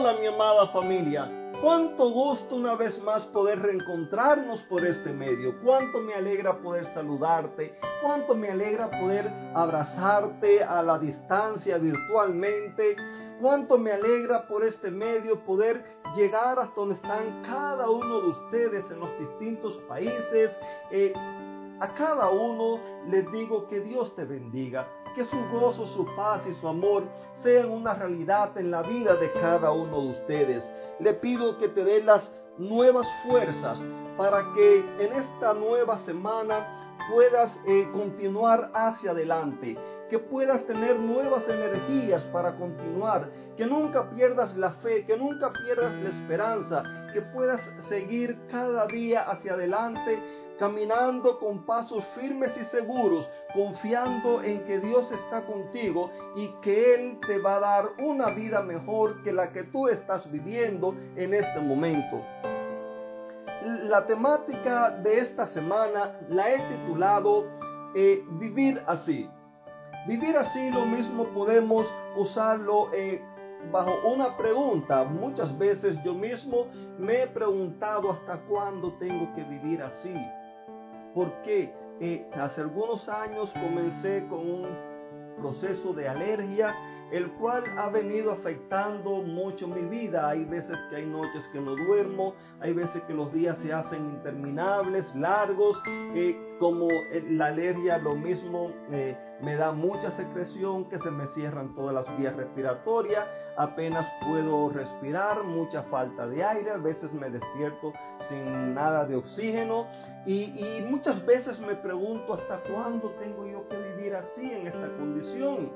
Hola mi amada familia, cuánto gusto una vez más poder reencontrarnos por este medio, cuánto me alegra poder saludarte, cuánto me alegra poder abrazarte a la distancia virtualmente, cuánto me alegra por este medio poder llegar hasta donde están cada uno de ustedes en los distintos países. Eh, a cada uno les digo que Dios te bendiga que su gozo, su paz y su amor sean una realidad en la vida de cada uno de ustedes. Le pido que te dé las nuevas fuerzas para que en esta nueva semana puedas eh, continuar hacia adelante, que puedas tener nuevas energías para continuar, que nunca pierdas la fe, que nunca pierdas la esperanza, que puedas seguir cada día hacia adelante caminando con pasos firmes y seguros, confiando en que Dios está contigo y que Él te va a dar una vida mejor que la que tú estás viviendo en este momento. La temática de esta semana la he titulado eh, Vivir así. Vivir así lo mismo podemos usarlo eh, bajo una pregunta. Muchas veces yo mismo me he preguntado hasta cuándo tengo que vivir así porque eh, hace algunos años comencé con un proceso de alergia, el cual ha venido afectando mucho mi vida. Hay veces que hay noches que no duermo, hay veces que los días se hacen interminables, largos, eh, como eh, la alergia lo mismo me da mucha secreción, que se me cierran todas las vías respiratorias, apenas puedo respirar, mucha falta de aire, a veces me despierto sin nada de oxígeno y, muchas veces me pregunto hasta cuándo tengo yo que vivir así en esta condición.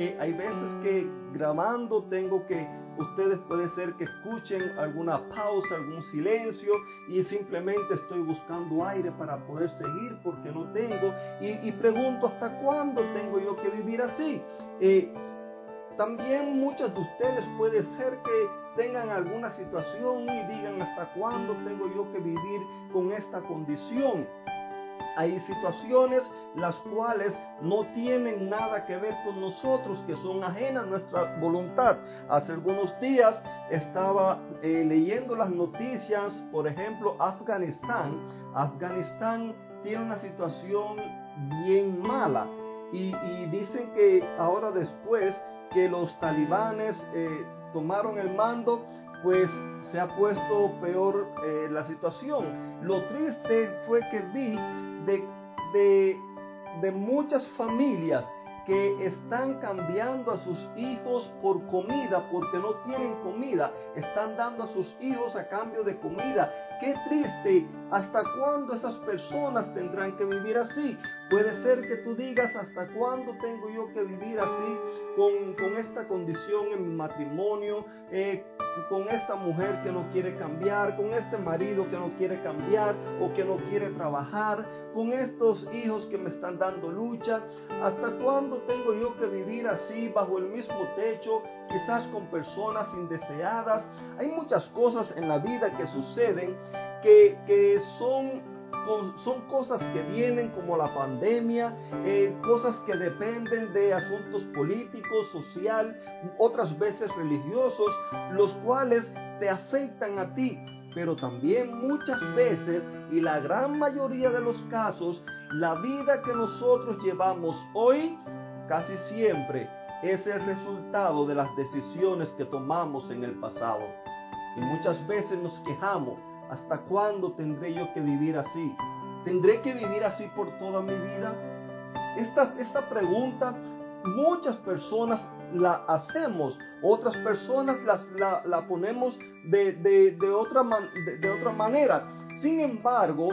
Eh, hay veces que grabando tengo que, ustedes puede ser que escuchen alguna pausa, algún silencio y simplemente estoy buscando aire para poder seguir porque no tengo y, pregunto hasta cuándo tengo yo que vivir así. Eh, también muchos de ustedes puede ser que tengan alguna situación y digan hasta cuándo tengo yo que vivir con esta condición. Hay situaciones las cuales no tienen nada que ver con nosotros, que son ajenas a nuestra voluntad. Hace algunos días estaba eh, leyendo las noticias, por ejemplo, Afganistán. Afganistán tiene una situación bien mala y, dicen que ahora después que los talibanes eh, tomaron el mando, pues se ha puesto peor eh, la situación. Lo triste fue que vi de, de muchas familias que están cambiando a sus hijos por comida porque no tienen comida. Están dando a sus hijos a cambio de comida. Qué triste. ¿Hasta cuándo esas personas tendrán que vivir así? Puede ser que tú digas, ¿hasta cuándo tengo yo que vivir así con, con esta condición en mi matrimonio? Eh, con esta mujer que no quiere cambiar, con este marido que no quiere cambiar o que no quiere trabajar, con estos hijos que me están dando lucha. ¿Hasta cuándo tengo yo que vivir así bajo el mismo techo, quizás con personas indeseadas? Hay muchas cosas en la vida que suceden que, son son cosas que vienen como la pandemia, eh, cosas que dependen de asuntos políticos, social, otras veces religiosos, los cuales te afectan a ti. Pero también muchas veces, y la gran mayoría de los casos, la vida que nosotros llevamos hoy, casi siempre, es el resultado de las decisiones que tomamos en el pasado. Y muchas veces nos quejamos ¿Hasta cuándo tendré yo que vivir así? ¿Tendré que vivir así por toda mi vida? Esta, esta pregunta muchas personas la hacemos, otras personas la, la ponemos de, de, otra de, otra manera. Sin embargo,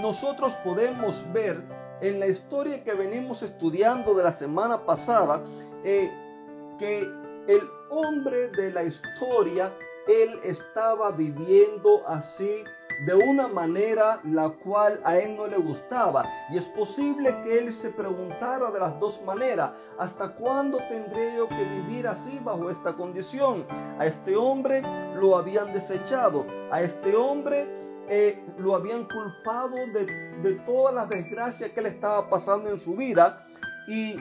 nosotros podemos ver en la historia que venimos estudiando de la semana pasada eh, que el hombre de la historia él estaba viviendo así de una manera la cual a él no le gustaba. Y es posible que él se preguntara de las dos maneras, ¿hasta cuándo tendré yo que vivir así bajo esta condición? A este hombre lo habían desechado, a este hombre eh, lo habían culpado de, de todas las desgracias que le estaba pasando en su vida y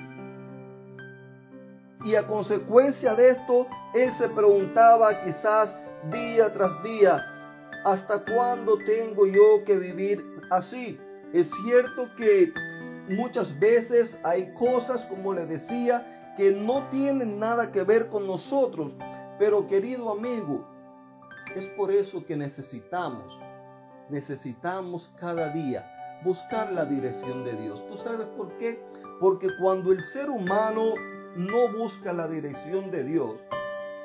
Y a consecuencia de esto, él se preguntaba quizás día tras día, ¿hasta cuándo tengo yo que vivir así? Es cierto que muchas veces hay cosas, como le decía, que no tienen nada que ver con nosotros, pero querido amigo, es por eso que necesitamos, necesitamos cada día buscar la dirección de Dios. ¿Tú sabes por qué? Porque cuando el ser humano no busca la dirección de Dios,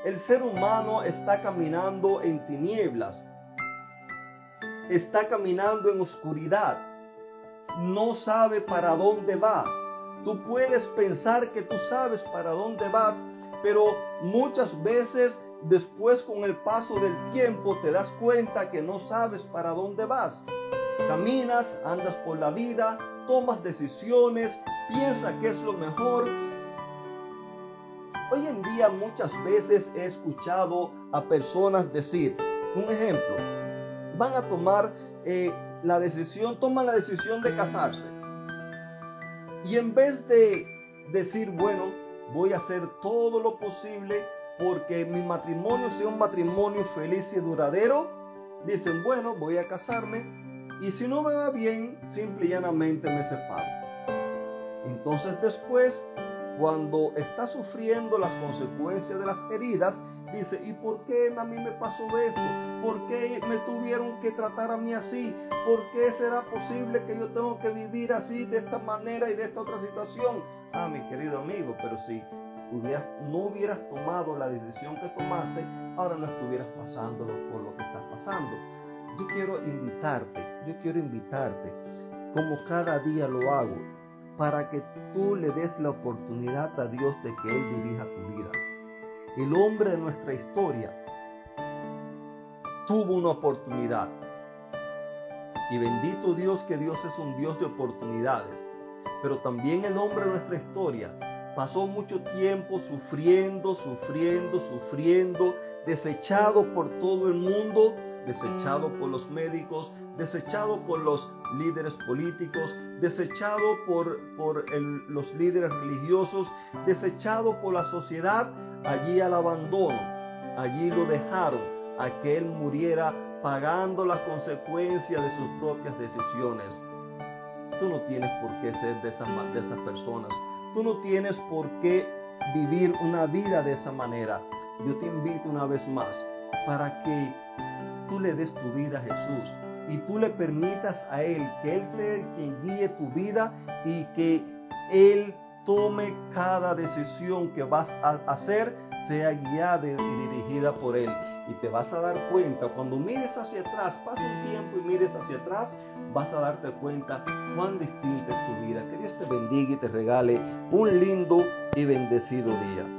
el ser humano está caminando en tinieblas, está caminando en oscuridad, no sabe para dónde va. Tú puedes pensar que tú sabes para dónde vas, pero muchas veces después con el paso del tiempo te das cuenta que no sabes para dónde vas. Caminas, andas por la vida, tomas decisiones, piensas que es lo mejor. Hoy en día muchas veces he escuchado a personas decir, un ejemplo, van a tomar eh, la decisión, toman la decisión de casarse. Y en vez de decir, bueno, voy a hacer todo lo posible porque mi matrimonio sea un matrimonio feliz y duradero, dicen, bueno, voy a casarme y si no me va bien, simple y llanamente me separo. Entonces después, cuando está sufriendo las consecuencias de las heridas, dice, ¿y por qué a mí me pasó esto? ¿Por qué me tuvieron que tratar a mí así? ¿Por qué será posible que yo tengo que vivir así, de esta manera y de esta otra situación? Ah, mi querido amigo, pero si no hubieras tomado la decisión que tomaste, ahora no estuvieras pasando por lo que estás pasando. Yo quiero invitarte, yo quiero invitarte, como cada día lo hago, para que tú le des la oportunidad a Dios de que Él dirija tu vida. El hombre de nuestra historia tuvo una oportunidad. Y bendito Dios que Dios es un Dios de oportunidades. Pero también el hombre de nuestra historia pasó mucho tiempo sufriendo, sufriendo, sufriendo, desechado por todo el mundo, desechado por los médicos, desechado por los líderes políticos, desechado por, por los líderes religiosos, desechado por la sociedad, allí al abandono, allí lo dejaron a que él muriera pagando las consecuencias de sus propias decisiones. Tú no tienes por qué ser de esas, de esas personas. Tú no tienes por qué vivir una vida de esa manera. Yo te invito una vez más para que tú le des tu vida a Jesús y tú le permitas a Él que Él sea quien guíe tu vida y que Él tome cada decisión que vas a hacer, sea guiada y dirigida por Él. Y te vas a dar cuenta, cuando mires hacia atrás, pasa un tiempo y mires hacia atrás, vas a darte cuenta cuán distinta es tu vida. Que Dios te bendiga y te regale un lindo y bendecido día.